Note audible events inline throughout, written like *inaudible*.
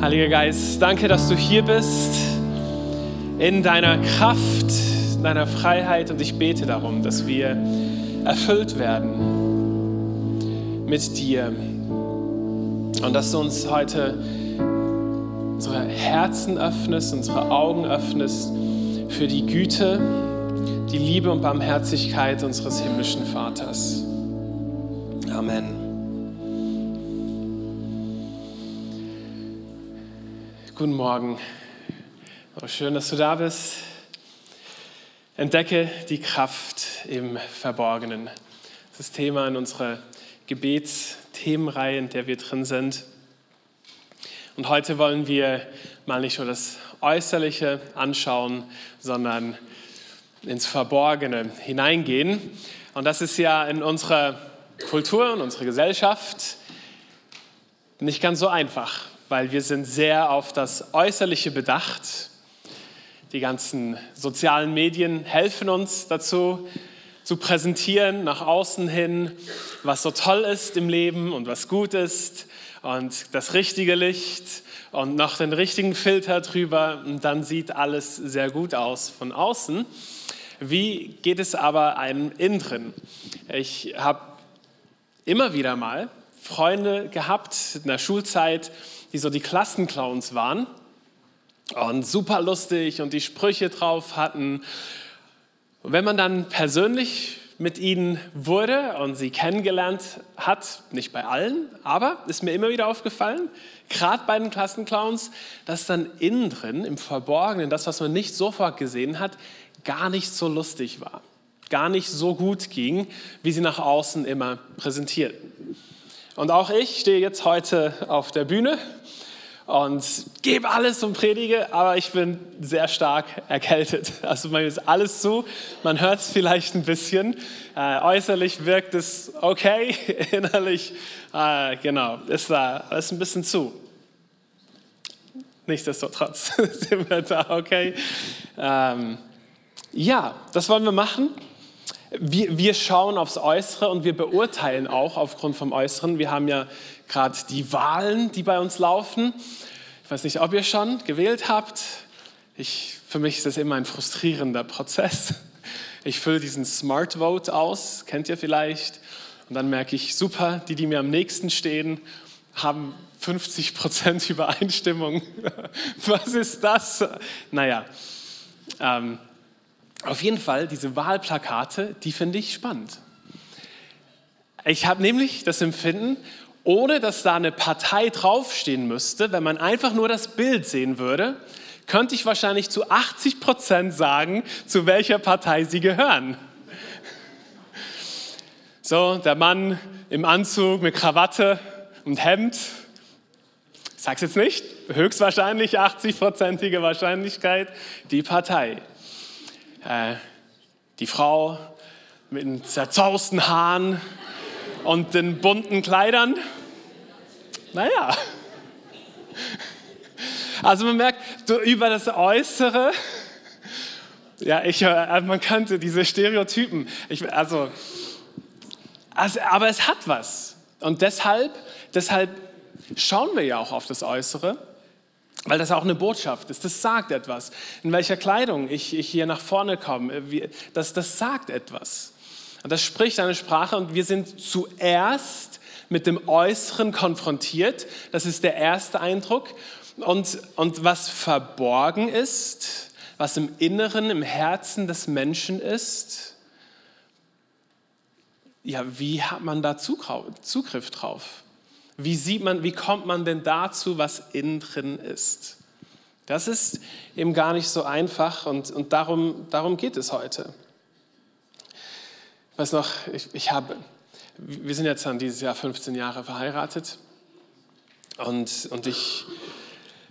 Heiliger Geist, danke, dass du hier bist, in deiner Kraft, in deiner Freiheit. Und ich bete darum, dass wir erfüllt werden mit dir. Und dass du uns heute unsere Herzen öffnest, unsere Augen öffnest für die Güte, die Liebe und Barmherzigkeit unseres himmlischen Vaters. Amen. Guten Morgen. Oh, schön, dass du da bist. Entdecke die Kraft im Verborgenen. Das ist Thema in unserer Gebetsthemenreihe, in der wir drin sind. Und heute wollen wir mal nicht nur das Äußerliche anschauen, sondern ins Verborgene hineingehen. Und das ist ja in unserer Kultur und unserer Gesellschaft nicht ganz so einfach, weil wir sind sehr auf das Äußerliche bedacht. Die ganzen sozialen Medien helfen uns dazu, zu präsentieren nach außen hin, was so toll ist im Leben und was gut ist und das richtige Licht und noch den richtigen Filter drüber und dann sieht alles sehr gut aus von außen. Wie geht es aber einem innen drin? Ich habe immer wieder mal Freunde gehabt in der Schulzeit, die so die Klassenclowns waren und super lustig und die Sprüche drauf hatten. Und wenn man dann persönlich mit ihnen wurde und sie kennengelernt hat, nicht bei allen, aber ist mir immer wieder aufgefallen, gerade bei den Klassenclowns, dass dann innen drin, im Verborgenen, das, was man nicht sofort gesehen hat, gar nicht so lustig war, gar nicht so gut ging, wie sie nach außen immer präsentierten. Und auch ich stehe jetzt heute auf der Bühne und gebe alles und predige, aber ich bin sehr stark erkältet. *laughs* Also mir ist alles zu, man hört es vielleicht ein bisschen. Äh, äußerlich wirkt es okay, *laughs* innerlich, äh, genau, ist da ist ein bisschen zu. Nichtsdestotrotz *laughs* sind wir da okay. Ähm, ja, das wollen wir machen. Wir, wir schauen aufs Äußere und wir beurteilen auch aufgrund vom Äußeren. Wir haben ja gerade die Wahlen, die bei uns laufen. Ich weiß nicht, ob ihr schon gewählt habt. Ich, für mich ist das immer ein frustrierender Prozess. Ich fülle diesen Smart Vote aus, kennt ihr vielleicht. Und dann merke ich, super, die, die mir am nächsten stehen, haben 50 Prozent Übereinstimmung. *laughs* Was ist das? Naja, ähm, auf jeden Fall diese Wahlplakate, die finde ich spannend. Ich habe nämlich das Empfinden, ohne dass da eine Partei draufstehen müsste, wenn man einfach nur das Bild sehen würde, könnte ich wahrscheinlich zu 80 Prozent sagen, zu welcher Partei sie gehören. So, der Mann im Anzug mit Krawatte und Hemd, ich sag's jetzt nicht, höchstwahrscheinlich 80-prozentige Wahrscheinlichkeit, die Partei. Äh, die Frau mit den zerzausten Haaren, und den bunten Kleidern? Naja. Also man merkt, du, über das Äußere, ja, ich, äh, man könnte diese Stereotypen, ich, also, also, aber es hat was. Und deshalb, deshalb schauen wir ja auch auf das Äußere, weil das auch eine Botschaft ist. Das sagt etwas. In welcher Kleidung ich, ich hier nach vorne komme, das, das sagt etwas. Und das spricht eine Sprache und wir sind zuerst mit dem Äußeren konfrontiert. Das ist der erste Eindruck. Und, und was verborgen ist, was im Inneren, im Herzen des Menschen ist, ja, wie hat man da Zugriff drauf? Wie sieht man, wie kommt man denn dazu, was innen drin ist? Das ist eben gar nicht so einfach und, und darum, darum geht es heute weiß noch, ich, ich habe, wir sind jetzt dann dieses Jahr 15 Jahre verheiratet und, und ich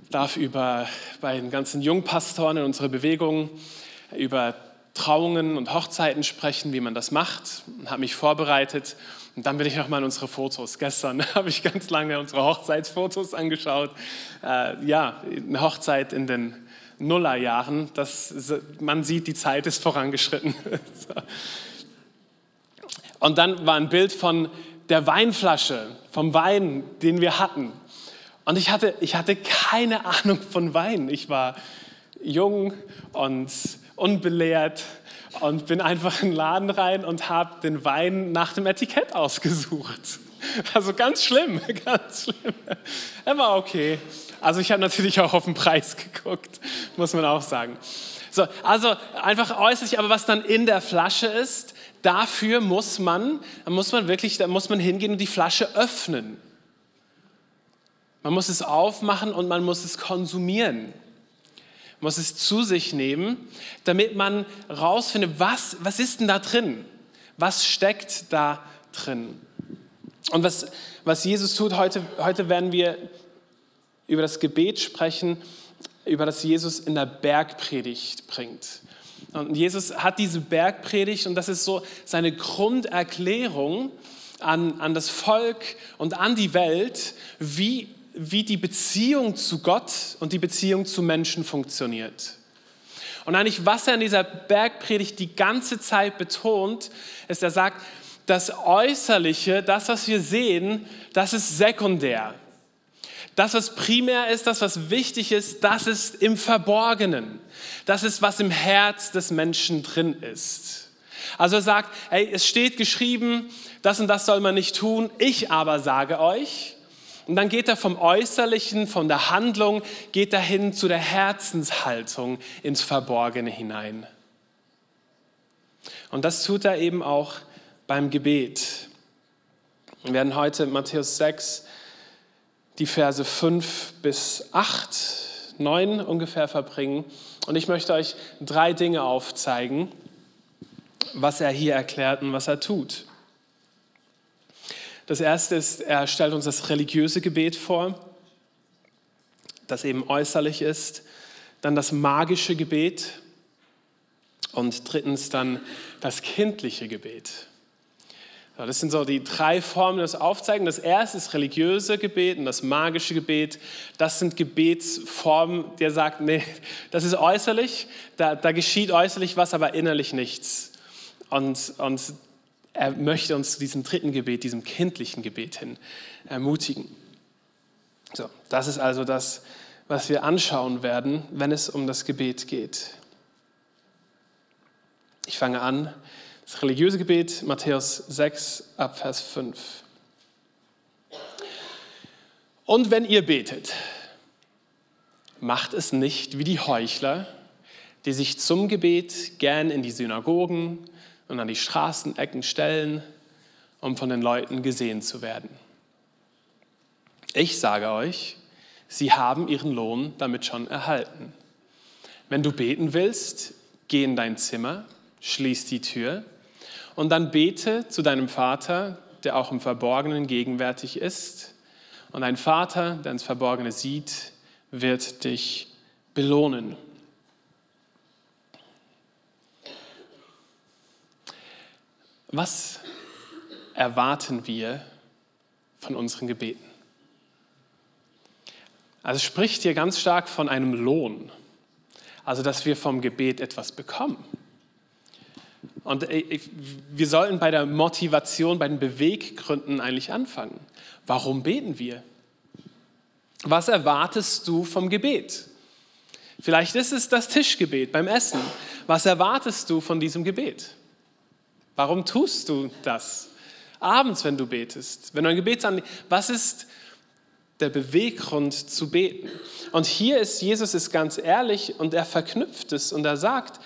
darf über, bei den ganzen Jungpastoren in unserer Bewegung über Trauungen und Hochzeiten sprechen, wie man das macht. Und habe mich vorbereitet und dann bin ich nochmal in unsere Fotos. Gestern *laughs* habe ich ganz lange unsere Hochzeitsfotos angeschaut. Äh, ja, eine Hochzeit in den Nullerjahren. Das, man sieht, die Zeit ist vorangeschritten. *laughs* Und dann war ein Bild von der Weinflasche, vom Wein, den wir hatten. Und ich hatte, ich hatte keine *laughs* Ahnung von Wein. Ich war jung und unbelehrt und bin einfach in den Laden rein und habe den Wein nach dem Etikett ausgesucht. *laughs* Also ganz schlimm, *laughs* ganz schlimm. Er war okay. Also ich habe natürlich auch auf den Preis geguckt, muss man auch sagen. So, also einfach äußerlich, aber was dann in der Flasche ist, dafür muss man, muss man wirklich, da muss man hingehen und die Flasche öffnen. Man muss es aufmachen und man muss es konsumieren. Man muss es zu sich nehmen, damit man rausfindet, was, was ist denn da drin? Was steckt da drin? Und was, was Jesus tut, heute, heute werden wir über das Gebet sprechen, über das Jesus in der Bergpredigt bringt. Und Jesus hat diese Bergpredigt und das ist so seine Grunderklärung an, an das Volk und an die Welt, wie, wie die Beziehung zu Gott und die Beziehung zu Menschen funktioniert. Und eigentlich, was er in dieser Bergpredigt die ganze Zeit betont, ist, er sagt, das Äußerliche, das, was wir sehen, das ist sekundär. Das, was primär ist, das, was wichtig ist, das ist im Verborgenen. Das ist, was im Herz des Menschen drin ist. Also er sagt, hey, es steht geschrieben, das und das soll man nicht tun, ich aber sage euch. Und dann geht er vom Äußerlichen, von der Handlung, geht er hin zu der Herzenshaltung ins Verborgene hinein. Und das tut er eben auch beim Gebet. Wir werden heute Matthäus 6, die Verse 5 bis 8, 9 ungefähr verbringen. Und ich möchte euch drei Dinge aufzeigen, was er hier erklärt und was er tut. Das erste ist, er stellt uns das religiöse Gebet vor, das eben äußerlich ist. Dann das magische Gebet und drittens dann das kindliche Gebet. Das sind so die drei Formen, die das aufzeigen. Das erste ist religiöse Gebet und das magische Gebet. Das sind Gebetsformen, der sagt, nee, das ist äußerlich, da, da geschieht äußerlich was, aber innerlich nichts. Und, und er möchte uns zu diesem dritten Gebet, diesem kindlichen Gebet hin ermutigen. So, das ist also das, was wir anschauen werden, wenn es um das Gebet geht. Ich fange an das religiöse Gebet, Matthäus 6, Abvers 5. Und wenn ihr betet, macht es nicht wie die Heuchler, die sich zum Gebet gern in die Synagogen und an die Straßenecken stellen, um von den Leuten gesehen zu werden. Ich sage euch, sie haben ihren Lohn damit schon erhalten. Wenn du beten willst, geh in dein Zimmer, schließ die Tür und dann bete zu deinem Vater, der auch im Verborgenen gegenwärtig ist. Und dein Vater, der ins Verborgene sieht, wird dich belohnen. Was erwarten wir von unseren Gebeten? Also es spricht hier ganz stark von einem Lohn, also dass wir vom Gebet etwas bekommen. Und wir sollten bei der Motivation, bei den Beweggründen eigentlich anfangen. Warum beten wir? Was erwartest du vom Gebet? Vielleicht ist es das Tischgebet beim Essen. Was erwartest du von diesem Gebet? Warum tust du das? Abends, wenn du betest, wenn du ein Gebet was ist der Beweggrund zu beten? Und hier ist Jesus ist ganz ehrlich und er verknüpft es und er sagt,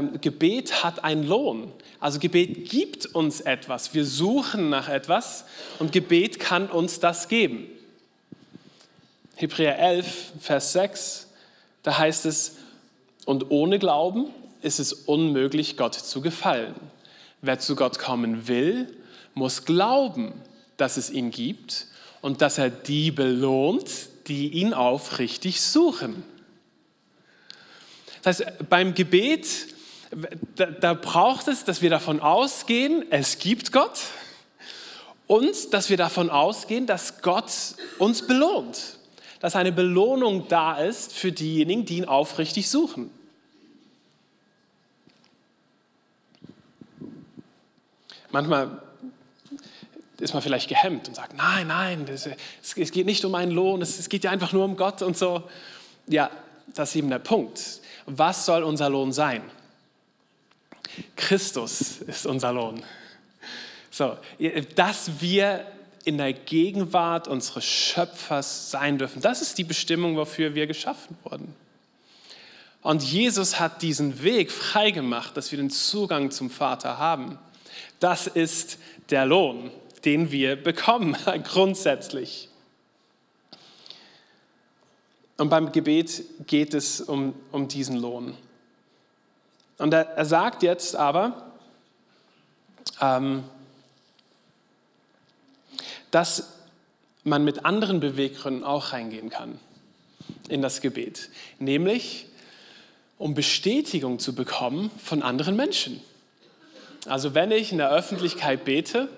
Gebet hat einen Lohn. Also Gebet gibt uns etwas. Wir suchen nach etwas und Gebet kann uns das geben. Hebräer 11, Vers 6, da heißt es, und ohne Glauben ist es unmöglich, Gott zu gefallen. Wer zu Gott kommen will, muss glauben, dass es ihn gibt und dass er die belohnt, die ihn aufrichtig suchen. Das heißt, beim Gebet da, da braucht es, dass wir davon ausgehen, es gibt Gott und dass wir davon ausgehen, dass Gott uns belohnt. Dass eine Belohnung da ist für diejenigen, die ihn aufrichtig suchen. Manchmal ist man vielleicht gehemmt und sagt, nein, nein, es geht nicht um einen Lohn, es geht ja einfach nur um Gott und so. Ja, das ist eben der Punkt. Was soll unser Lohn sein? Christus ist unser Lohn. So, dass wir in der Gegenwart unseres Schöpfers sein dürfen, das ist die Bestimmung, wofür wir geschaffen wurden. Und Jesus hat diesen Weg freigemacht, dass wir den Zugang zum Vater haben. Das ist der Lohn, den wir bekommen, *laughs* grundsätzlich. Und beim Gebet geht es um, um diesen Lohn. Und er, er sagt jetzt aber, ähm, dass man mit anderen Beweggründen auch reingehen kann in das Gebet, nämlich um Bestätigung zu bekommen von anderen Menschen. Also wenn ich in der Öffentlichkeit bete,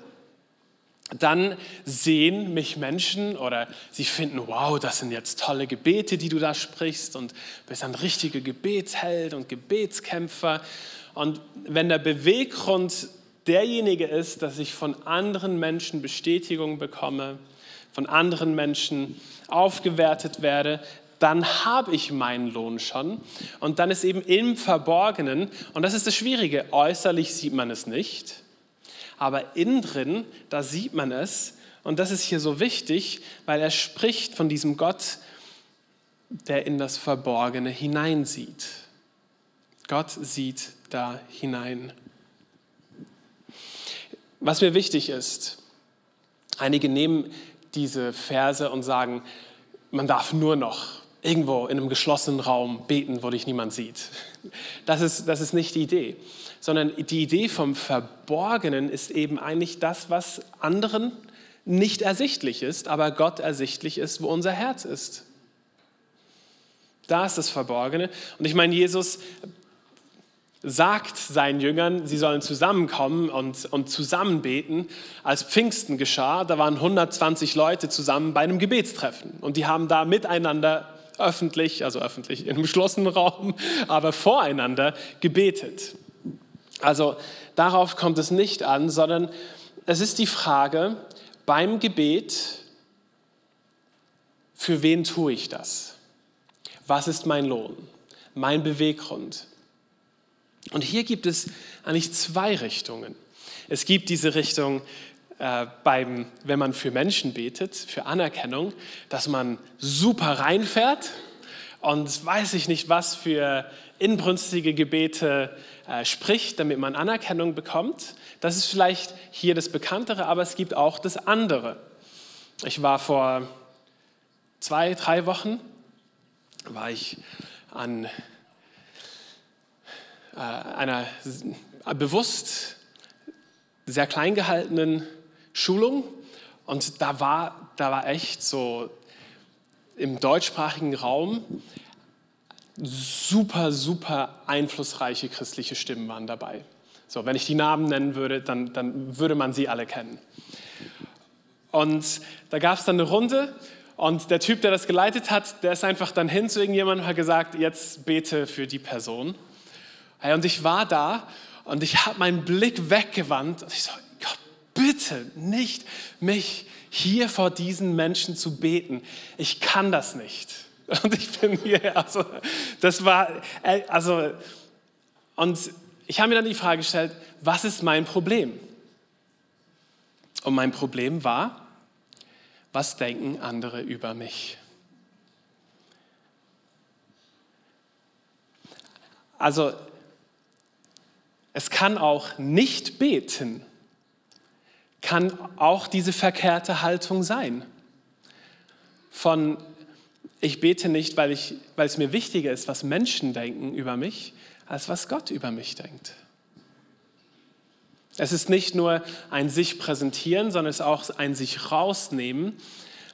dann sehen mich Menschen oder sie finden, wow, das sind jetzt tolle Gebete, die du da sprichst und bist ein richtiger Gebetsheld und Gebetskämpfer. Und wenn der Beweggrund derjenige ist, dass ich von anderen Menschen Bestätigung bekomme, von anderen Menschen aufgewertet werde, dann habe ich meinen Lohn schon. Und dann ist eben im Verborgenen, und das ist das Schwierige, äußerlich sieht man es nicht, aber innen drin, da sieht man es. Und das ist hier so wichtig, weil er spricht von diesem Gott, der in das Verborgene hineinsieht. Gott sieht da hinein. Was mir wichtig ist, einige nehmen diese Verse und sagen, man darf nur noch irgendwo in einem geschlossenen Raum beten, wo dich niemand sieht. Das ist, das ist nicht die Idee, sondern die Idee vom Verborgenen ist eben eigentlich das, was anderen nicht ersichtlich ist, aber Gott ersichtlich ist, wo unser Herz ist. Da ist das Verborgene. Und ich meine, Jesus sagt seinen Jüngern, sie sollen zusammenkommen und, und zusammen beten. Als Pfingsten geschah, da waren 120 Leute zusammen bei einem Gebetstreffen und die haben da miteinander öffentlich, also öffentlich im geschlossenen Raum, aber voreinander gebetet. Also darauf kommt es nicht an, sondern es ist die Frage beim Gebet, für wen tue ich das? Was ist mein Lohn? Mein Beweggrund? Und hier gibt es eigentlich zwei Richtungen. Es gibt diese Richtung, äh, beim, wenn man für Menschen betet, für Anerkennung, dass man super reinfährt und weiß ich nicht, was für inbrünstige Gebete äh, spricht, damit man Anerkennung bekommt. Das ist vielleicht hier das Bekanntere, aber es gibt auch das andere. Ich war vor zwei, drei Wochen, war ich an äh, einer bewusst sehr klein gehaltenen Schulung und da war, da war echt so im deutschsprachigen Raum super, super einflussreiche christliche Stimmen waren dabei. So, wenn ich die Namen nennen würde, dann, dann würde man sie alle kennen. Und da gab es dann eine Runde und der Typ, der das geleitet hat, der ist einfach dann hin zu irgendjemandem und hat gesagt, jetzt bete für die Person. Und ich war da und ich habe meinen Blick weggewandt und ich so, bitte nicht mich hier vor diesen Menschen zu beten. Ich kann das nicht. *laughs* Und ich bin hier, also das war, äh, also, und ich habe mir dann die Frage gestellt, was ist mein Problem? Und mein Problem war, was denken andere über mich? Also es kann auch nicht beten, kann auch diese verkehrte Haltung sein. Von ich bete nicht, weil, ich, weil es mir wichtiger ist, was Menschen denken über mich, als was Gott über mich denkt. Es ist nicht nur ein sich präsentieren, sondern es ist auch ein sich rausnehmen,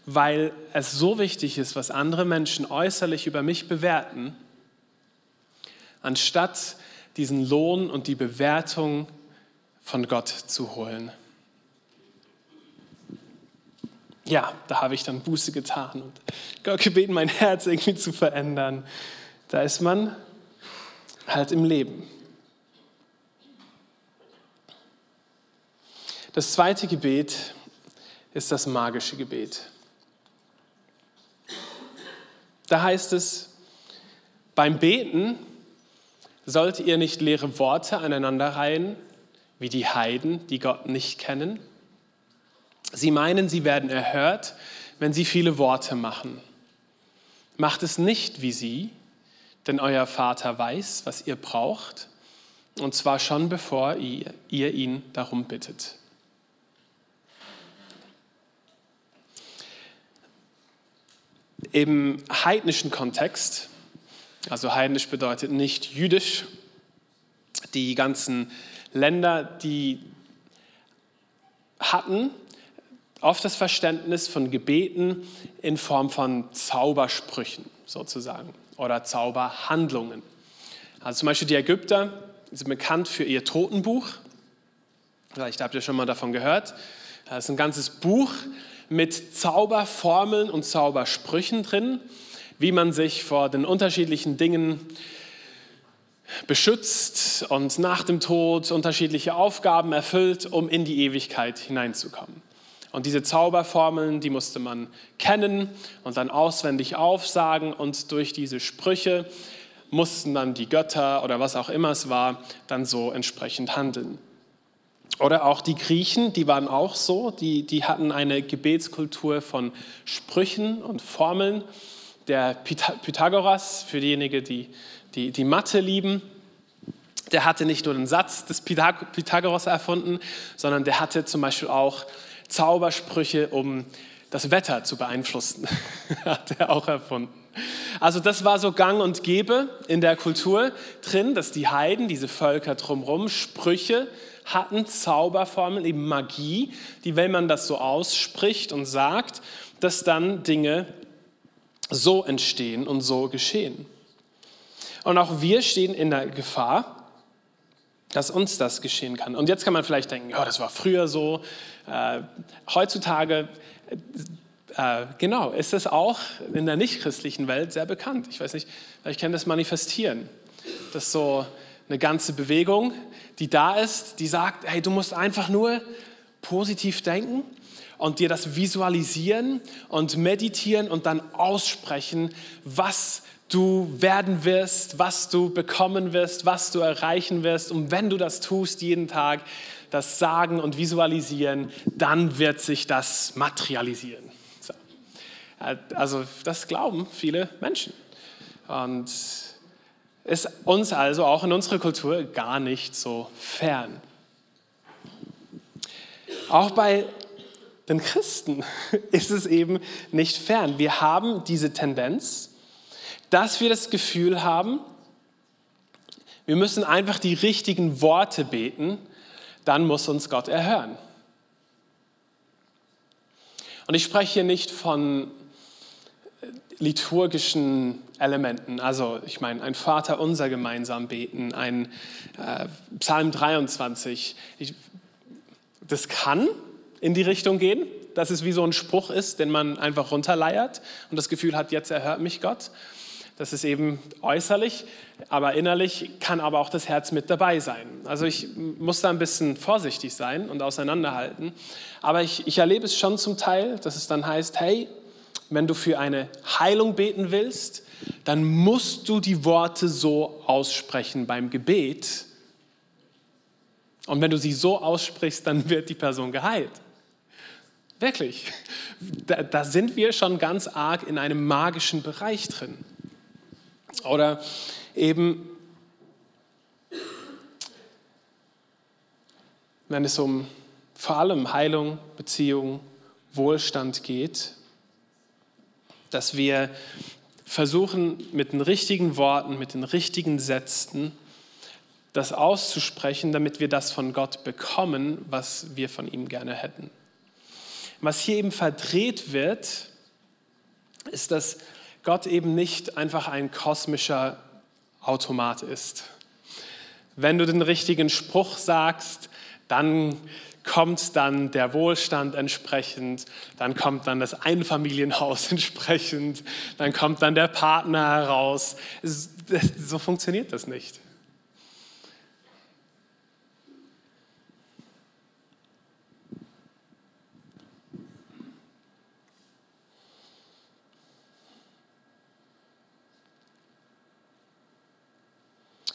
weil es so wichtig ist, was andere Menschen äußerlich über mich bewerten, anstatt diesen Lohn und die Bewertung von Gott zu holen. Ja, da habe ich dann Buße getan und Gott gebeten, mein Herz irgendwie zu verändern. Da ist man halt im Leben. Das zweite Gebet ist das magische Gebet. Da heißt es, beim Beten sollt ihr nicht leere Worte aneinanderreihen, wie die Heiden, die Gott nicht kennen. Sie meinen, sie werden erhört, wenn sie viele Worte machen. Macht es nicht wie sie, denn euer Vater weiß, was ihr braucht, und zwar schon bevor ihr, ihr ihn darum bittet. Im heidnischen Kontext, also heidnisch bedeutet nicht jüdisch, die ganzen Länder, die hatten oft das Verständnis von Gebeten in Form von Zaubersprüchen sozusagen oder Zauberhandlungen. Also zum Beispiel die Ägypter sind bekannt für ihr Totenbuch. Vielleicht habt ihr schon mal davon gehört. Das ist ein ganzes Buch mit Zauberformeln und Zaubersprüchen drin, wie man sich vor den unterschiedlichen Dingen beschützt und nach dem Tod unterschiedliche Aufgaben erfüllt, um in die Ewigkeit hineinzukommen. Und diese Zauberformeln, die musste man kennen und dann auswendig aufsagen und durch diese Sprüche mussten dann die Götter oder was auch immer es war, dann so entsprechend handeln. Oder auch die Griechen, die waren auch so, die, die hatten eine Gebetskultur von Sprüchen und Formeln. Der Pythagoras, für diejenigen, die, die die Mathe lieben, der hatte nicht nur den Satz des Pythagoras erfunden, sondern der hatte zum Beispiel auch Zaubersprüche, um das Wetter zu beeinflussen. *laughs* hat er auch erfunden. Also das war so gang und gäbe in der Kultur drin, dass die Heiden, diese Völker drumherum, Sprüche hatten, Zauberformeln, eben Magie, die, wenn man das so ausspricht und sagt, dass dann Dinge so entstehen und so geschehen. Und auch wir stehen in der Gefahr, dass uns das geschehen kann. Und jetzt kann man vielleicht denken, ja, das war früher so. Äh, heutzutage, äh, genau, ist es auch in der nichtchristlichen Welt sehr bekannt. Ich weiß nicht, vielleicht kennt das Manifestieren. Das ist so eine ganze Bewegung, die da ist, die sagt, hey, du musst einfach nur positiv denken und dir das visualisieren und meditieren und dann aussprechen, was du werden wirst, was du bekommen wirst, was du erreichen wirst. Und wenn du das tust jeden Tag, das Sagen und Visualisieren, dann wird sich das materialisieren. So. Also das glauben viele Menschen. Und ist uns also auch in unserer Kultur gar nicht so fern. Auch bei den Christen *laughs* ist es eben nicht fern. Wir haben diese Tendenz, dass wir das Gefühl haben, wir müssen einfach die richtigen Worte beten, dann muss uns Gott erhören. Und ich spreche hier nicht von liturgischen Elementen, also ich meine, ein Vater unser gemeinsam beten, ein äh, Psalm 23. Ich, das kann in die Richtung gehen, dass es wie so ein Spruch ist, den man einfach runterleiert und das Gefühl hat, jetzt erhört mich Gott. Das ist eben äußerlich, aber innerlich kann aber auch das Herz mit dabei sein. Also ich muss da ein bisschen vorsichtig sein und auseinanderhalten. Aber ich, ich erlebe es schon zum Teil, dass es dann heißt, hey, wenn du für eine Heilung beten willst, dann musst du die Worte so aussprechen beim Gebet. Und wenn du sie so aussprichst, dann wird die Person geheilt. Wirklich. Da, da sind wir schon ganz arg in einem magischen Bereich drin. Oder eben, wenn es um vor allem Heilung, Beziehung, Wohlstand geht, dass wir versuchen mit den richtigen Worten, mit den richtigen Sätzen, das auszusprechen, damit wir das von Gott bekommen, was wir von ihm gerne hätten. Was hier eben verdreht wird, ist, dass Gott eben nicht einfach ein kosmischer Automat ist. Wenn du den richtigen Spruch sagst, dann kommt dann der Wohlstand entsprechend, dann kommt dann das Einfamilienhaus *laughs* entsprechend, dann kommt dann der Partner heraus. So funktioniert das nicht.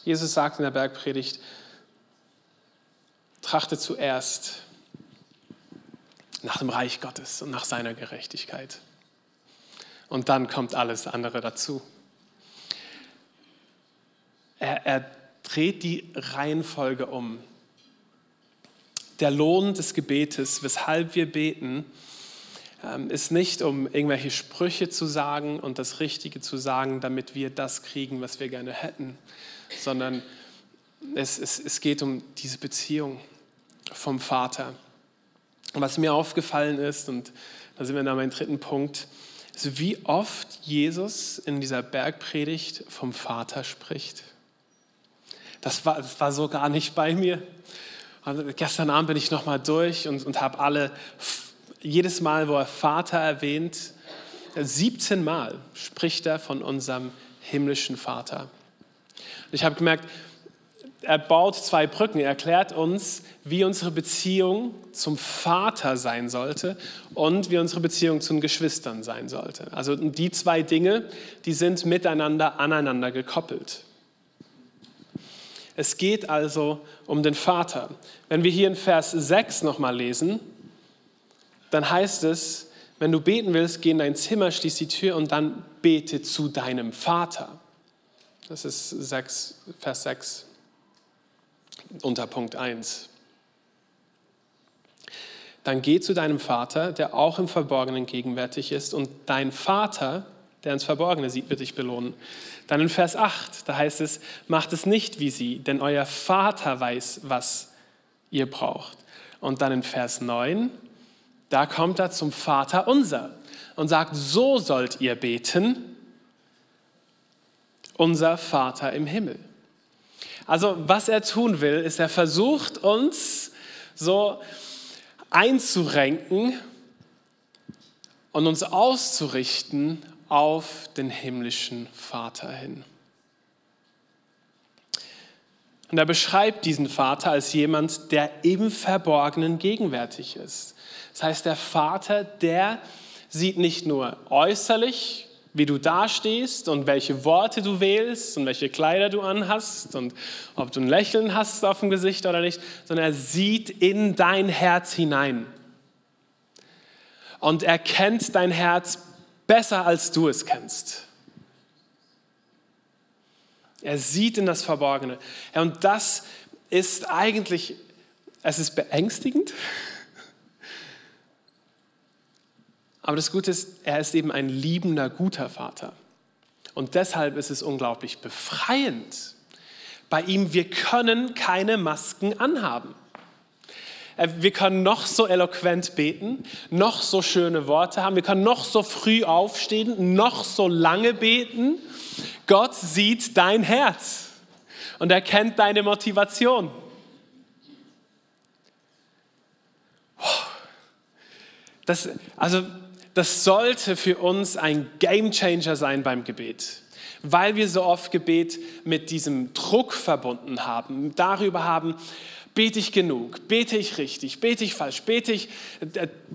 Jesus sagt in der Bergpredigt, trachte zuerst nach dem Reich Gottes und nach seiner Gerechtigkeit. Und dann kommt alles andere dazu. Er, er dreht die Reihenfolge um. Der Lohn des Gebetes, weshalb wir beten, ist nicht, um irgendwelche Sprüche zu sagen und das Richtige zu sagen, damit wir das kriegen, was wir gerne hätten, sondern es, es, es geht um diese Beziehung vom Vater. Was mir aufgefallen ist, und da sind wir dann beim dritten Punkt, ist, wie oft Jesus in dieser Bergpredigt vom Vater spricht. Das war, das war so gar nicht bei mir. Und gestern Abend bin ich nochmal durch und, und habe alle, jedes Mal, wo er Vater erwähnt, 17 Mal spricht er von unserem himmlischen Vater. Und ich habe gemerkt, er baut zwei Brücken. Er erklärt uns, wie unsere Beziehung zum Vater sein sollte und wie unsere Beziehung zu den Geschwistern sein sollte. Also die zwei Dinge, die sind miteinander aneinander gekoppelt. Es geht also um den Vater. Wenn wir hier in Vers 6 nochmal lesen, dann heißt es, wenn du beten willst, geh in dein Zimmer, schließ die Tür und dann bete zu deinem Vater. Das ist 6, Vers 6 unter Punkt 1. Dann geh zu deinem Vater, der auch im Verborgenen gegenwärtig ist, und dein Vater, der ins Verborgene sieht, wird dich belohnen. Dann in Vers 8, da heißt es, macht es nicht wie sie, denn euer Vater weiß, was ihr braucht. Und dann in Vers 9, da kommt er zum Vater unser und sagt, so sollt ihr beten, unser Vater im Himmel. Also was er tun will, ist, er versucht uns so einzurenken und uns auszurichten auf den himmlischen Vater hin. Und er beschreibt diesen Vater als jemand, der im Verborgenen gegenwärtig ist. Das heißt, der Vater, der sieht nicht nur äußerlich wie du dastehst und welche Worte du wählst und welche Kleider du anhast und ob du ein Lächeln hast auf dem Gesicht oder nicht, sondern er sieht in dein Herz hinein. Und er kennt dein Herz besser, als du es kennst. Er sieht in das Verborgene. Und das ist eigentlich, es ist beängstigend, *laughs* Aber das Gute ist, er ist eben ein liebender, guter Vater. Und deshalb ist es unglaublich befreiend. Bei ihm, wir können keine Masken anhaben. Äh, wir können noch so eloquent beten, noch so schöne Worte haben, wir können noch so früh aufstehen, noch so lange beten. Gott sieht dein Herz und er kennt deine Motivation. Das, also das sollte für uns ein Gamechanger sein beim Gebet, weil wir so oft Gebet mit diesem Druck verbunden haben, darüber haben, bete ich genug, bete ich richtig, bete ich falsch, bete ich,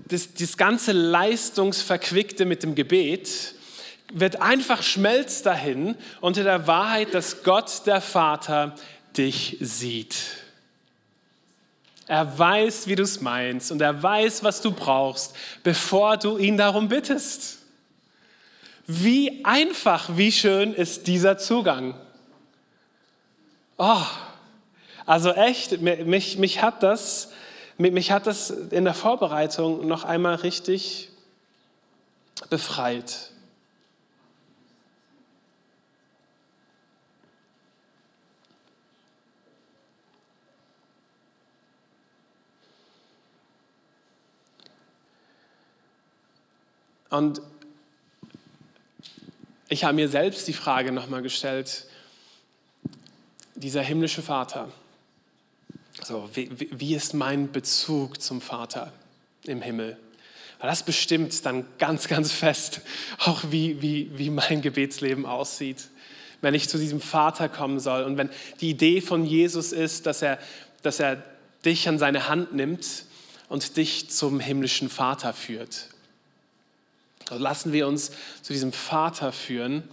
das, das ganze Leistungsverquickte mit dem Gebet wird einfach schmelzt dahin unter der Wahrheit, dass Gott der Vater dich sieht. Er weiß, wie du es meinst und er weiß, was du brauchst, bevor du ihn darum bittest. Wie einfach, wie schön ist dieser Zugang. Oh, also echt, mich, mich, hat das, mich hat das in der Vorbereitung noch einmal richtig befreit. Und ich habe mir selbst die Frage nochmal gestellt, dieser himmlische Vater, so, wie, wie ist mein Bezug zum Vater im Himmel? Das bestimmt dann ganz, ganz fest auch, wie, wie, wie mein Gebetsleben aussieht, wenn ich zu diesem Vater kommen soll und wenn die Idee von Jesus ist, dass er, dass er dich an seine Hand nimmt und dich zum himmlischen Vater führt. Also lassen wir uns zu diesem Vater führen.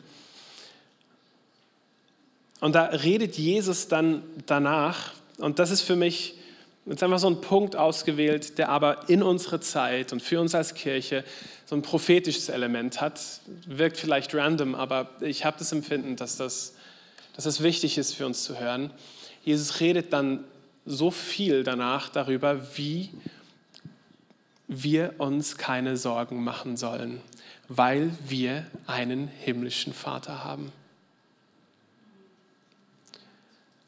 Und da redet Jesus dann danach. Und das ist für mich jetzt einfach so ein Punkt ausgewählt, der aber in unsere Zeit und für uns als Kirche so ein prophetisches Element hat. Wirkt vielleicht random, aber ich habe das Empfinden, dass das, dass das wichtig ist für uns zu hören. Jesus redet dann so viel danach darüber, wie wir uns keine Sorgen machen sollen, weil wir einen himmlischen Vater haben.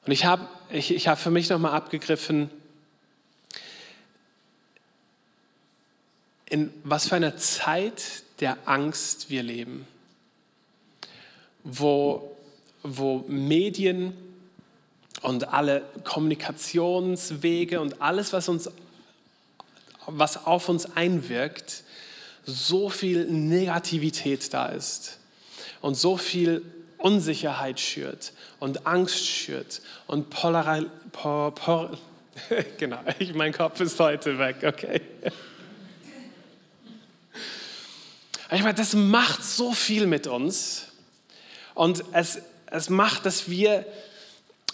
Und ich habe ich, ich hab für mich nochmal abgegriffen, in was für einer Zeit der Angst wir leben, wo, wo Medien und alle Kommunikationswege und alles, was, uns, was auf uns einwirkt, so viel Negativität da ist und so viel Unsicherheit schürt und Angst schürt und Polar, por, por, *laughs* genau, mein Kopf ist heute weg, okay. Ich meine, das macht so viel mit uns und es, es macht, dass wir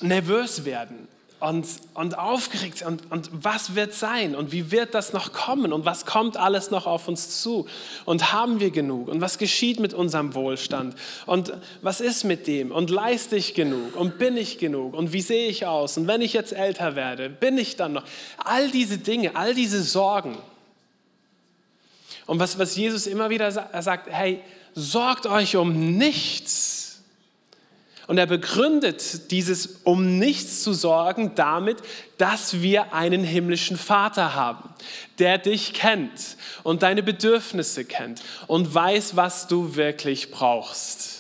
nervös werden und, und aufgeregt und, und was wird sein? Und wie wird das noch kommen? Und was kommt alles noch auf uns zu? Und haben wir genug? Und was geschieht mit unserem Wohlstand? Und was ist mit dem? Und leiste ich genug? Und bin ich genug? Und wie sehe ich aus? Und wenn ich jetzt älter werde, bin ich dann noch. All diese Dinge, all diese Sorgen. Und was, was Jesus immer wieder sagt, sagt, hey, sorgt euch um nichts. Und er begründet dieses um nichts zu sorgen damit, dass wir einen himmlischen Vater haben, der dich kennt und deine Bedürfnisse kennt und weiß, was du wirklich brauchst.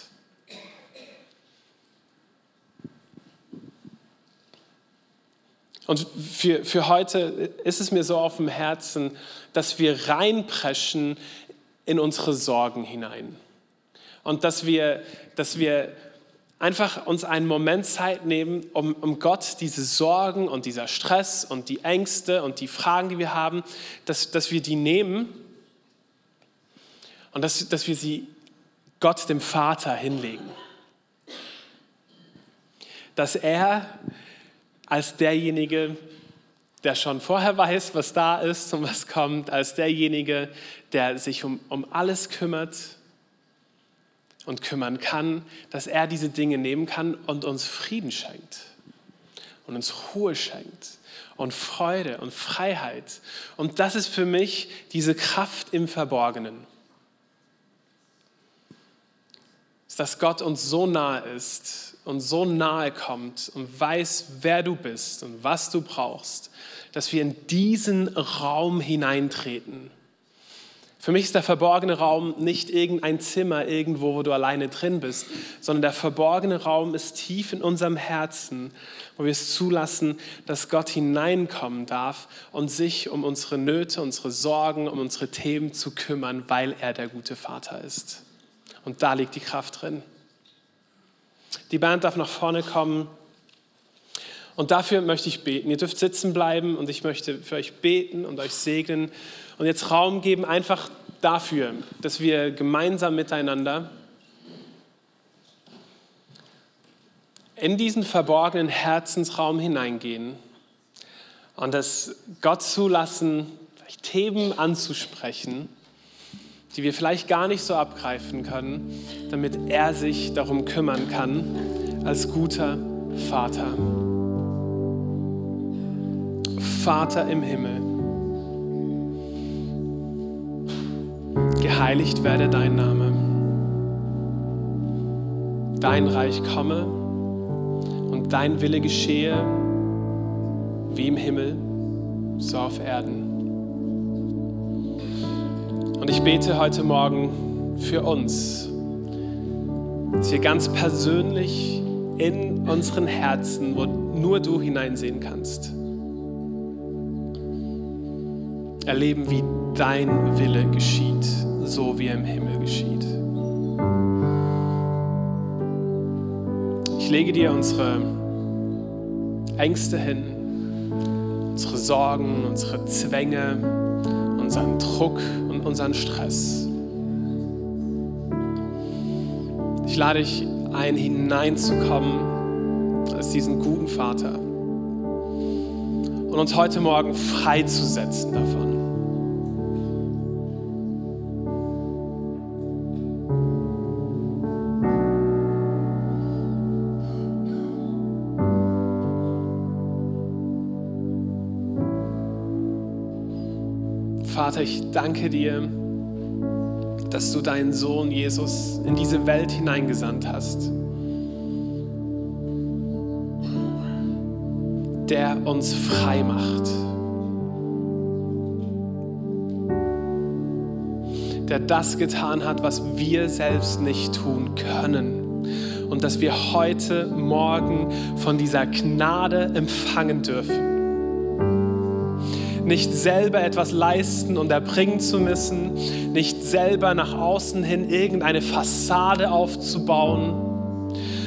Und für, für heute ist es mir so auf dem Herzen, dass wir reinpreschen in unsere Sorgen hinein. Und dass wir, dass wir einfach uns einen Moment Zeit nehmen, um, um Gott diese Sorgen und dieser Stress und die Ängste und die Fragen, die wir haben, dass, dass wir die nehmen und dass, dass wir sie Gott, dem Vater, hinlegen. Dass er als derjenige, der schon vorher weiß, was da ist und was kommt, als derjenige, der sich um, um alles kümmert und kümmern kann, dass er diese Dinge nehmen kann und uns Frieden schenkt und uns Ruhe schenkt und Freude und Freiheit. Und das ist für mich diese Kraft im Verborgenen. Dass Gott uns so nahe ist und so nahe kommt und weiß, wer du bist und was du brauchst, dass wir in diesen Raum hineintreten. Für mich ist der verborgene Raum nicht irgendein Zimmer irgendwo, wo du alleine drin bist, sondern der verborgene Raum ist tief in unserem Herzen, wo wir es zulassen, dass Gott hineinkommen darf und sich um unsere Nöte, unsere Sorgen, um unsere Themen zu kümmern, weil er der gute Vater ist. Und da liegt die Kraft drin. Die Band darf nach vorne kommen. Und dafür möchte ich beten. Ihr dürft sitzen bleiben und ich möchte für euch beten und euch segnen und jetzt Raum geben, einfach dafür, dass wir gemeinsam miteinander in diesen verborgenen Herzensraum hineingehen und dass Gott zulassen, Themen anzusprechen, die wir vielleicht gar nicht so abgreifen können, damit er sich darum kümmern kann als guter Vater. Vater im Himmel, geheiligt werde dein Name, dein Reich komme und dein Wille geschehe, wie im Himmel, so auf Erden. Und ich bete heute Morgen für uns, dass wir ganz persönlich in unseren Herzen, wo nur du hineinsehen kannst, erleben, wie dein Wille geschieht, so wie er im Himmel geschieht. Ich lege dir unsere Ängste hin, unsere Sorgen, unsere Zwänge, unseren Druck und unseren Stress. Ich lade dich ein, hineinzukommen hast, diesen guten Vater. Und uns heute Morgen freizusetzen davon. Vater, ich danke dir, dass du deinen Sohn Jesus in diese Welt hineingesandt hast. Der uns frei macht. Der das getan hat, was wir selbst nicht tun können. Und dass wir heute Morgen von dieser Gnade empfangen dürfen nicht selber etwas leisten und erbringen zu müssen, nicht selber nach außen hin irgendeine Fassade aufzubauen,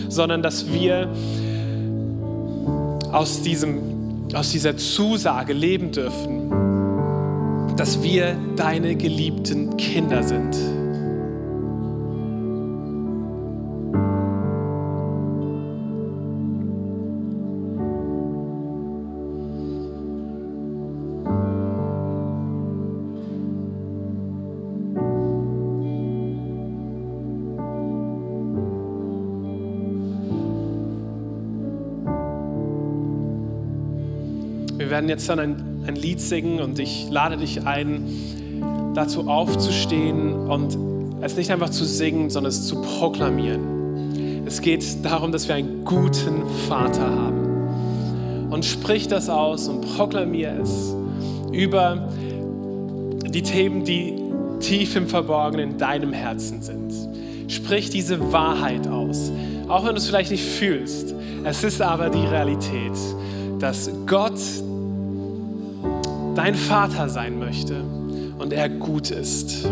sondern dass wir aus, diesem, aus dieser Zusage leben dürfen, dass wir deine geliebten Kinder sind. Werden jetzt dann ein, ein Lied singen und ich lade dich ein, dazu aufzustehen und es nicht einfach zu singen, sondern es zu proklamieren. Es geht darum, dass wir einen guten Vater haben. Und sprich das aus und proklamier es über die Themen, die tief im Verborgenen in deinem Herzen sind. Sprich diese Wahrheit aus, auch wenn du es vielleicht nicht fühlst. Es ist aber die Realität, dass Gott dein Vater sein möchte und er gut ist.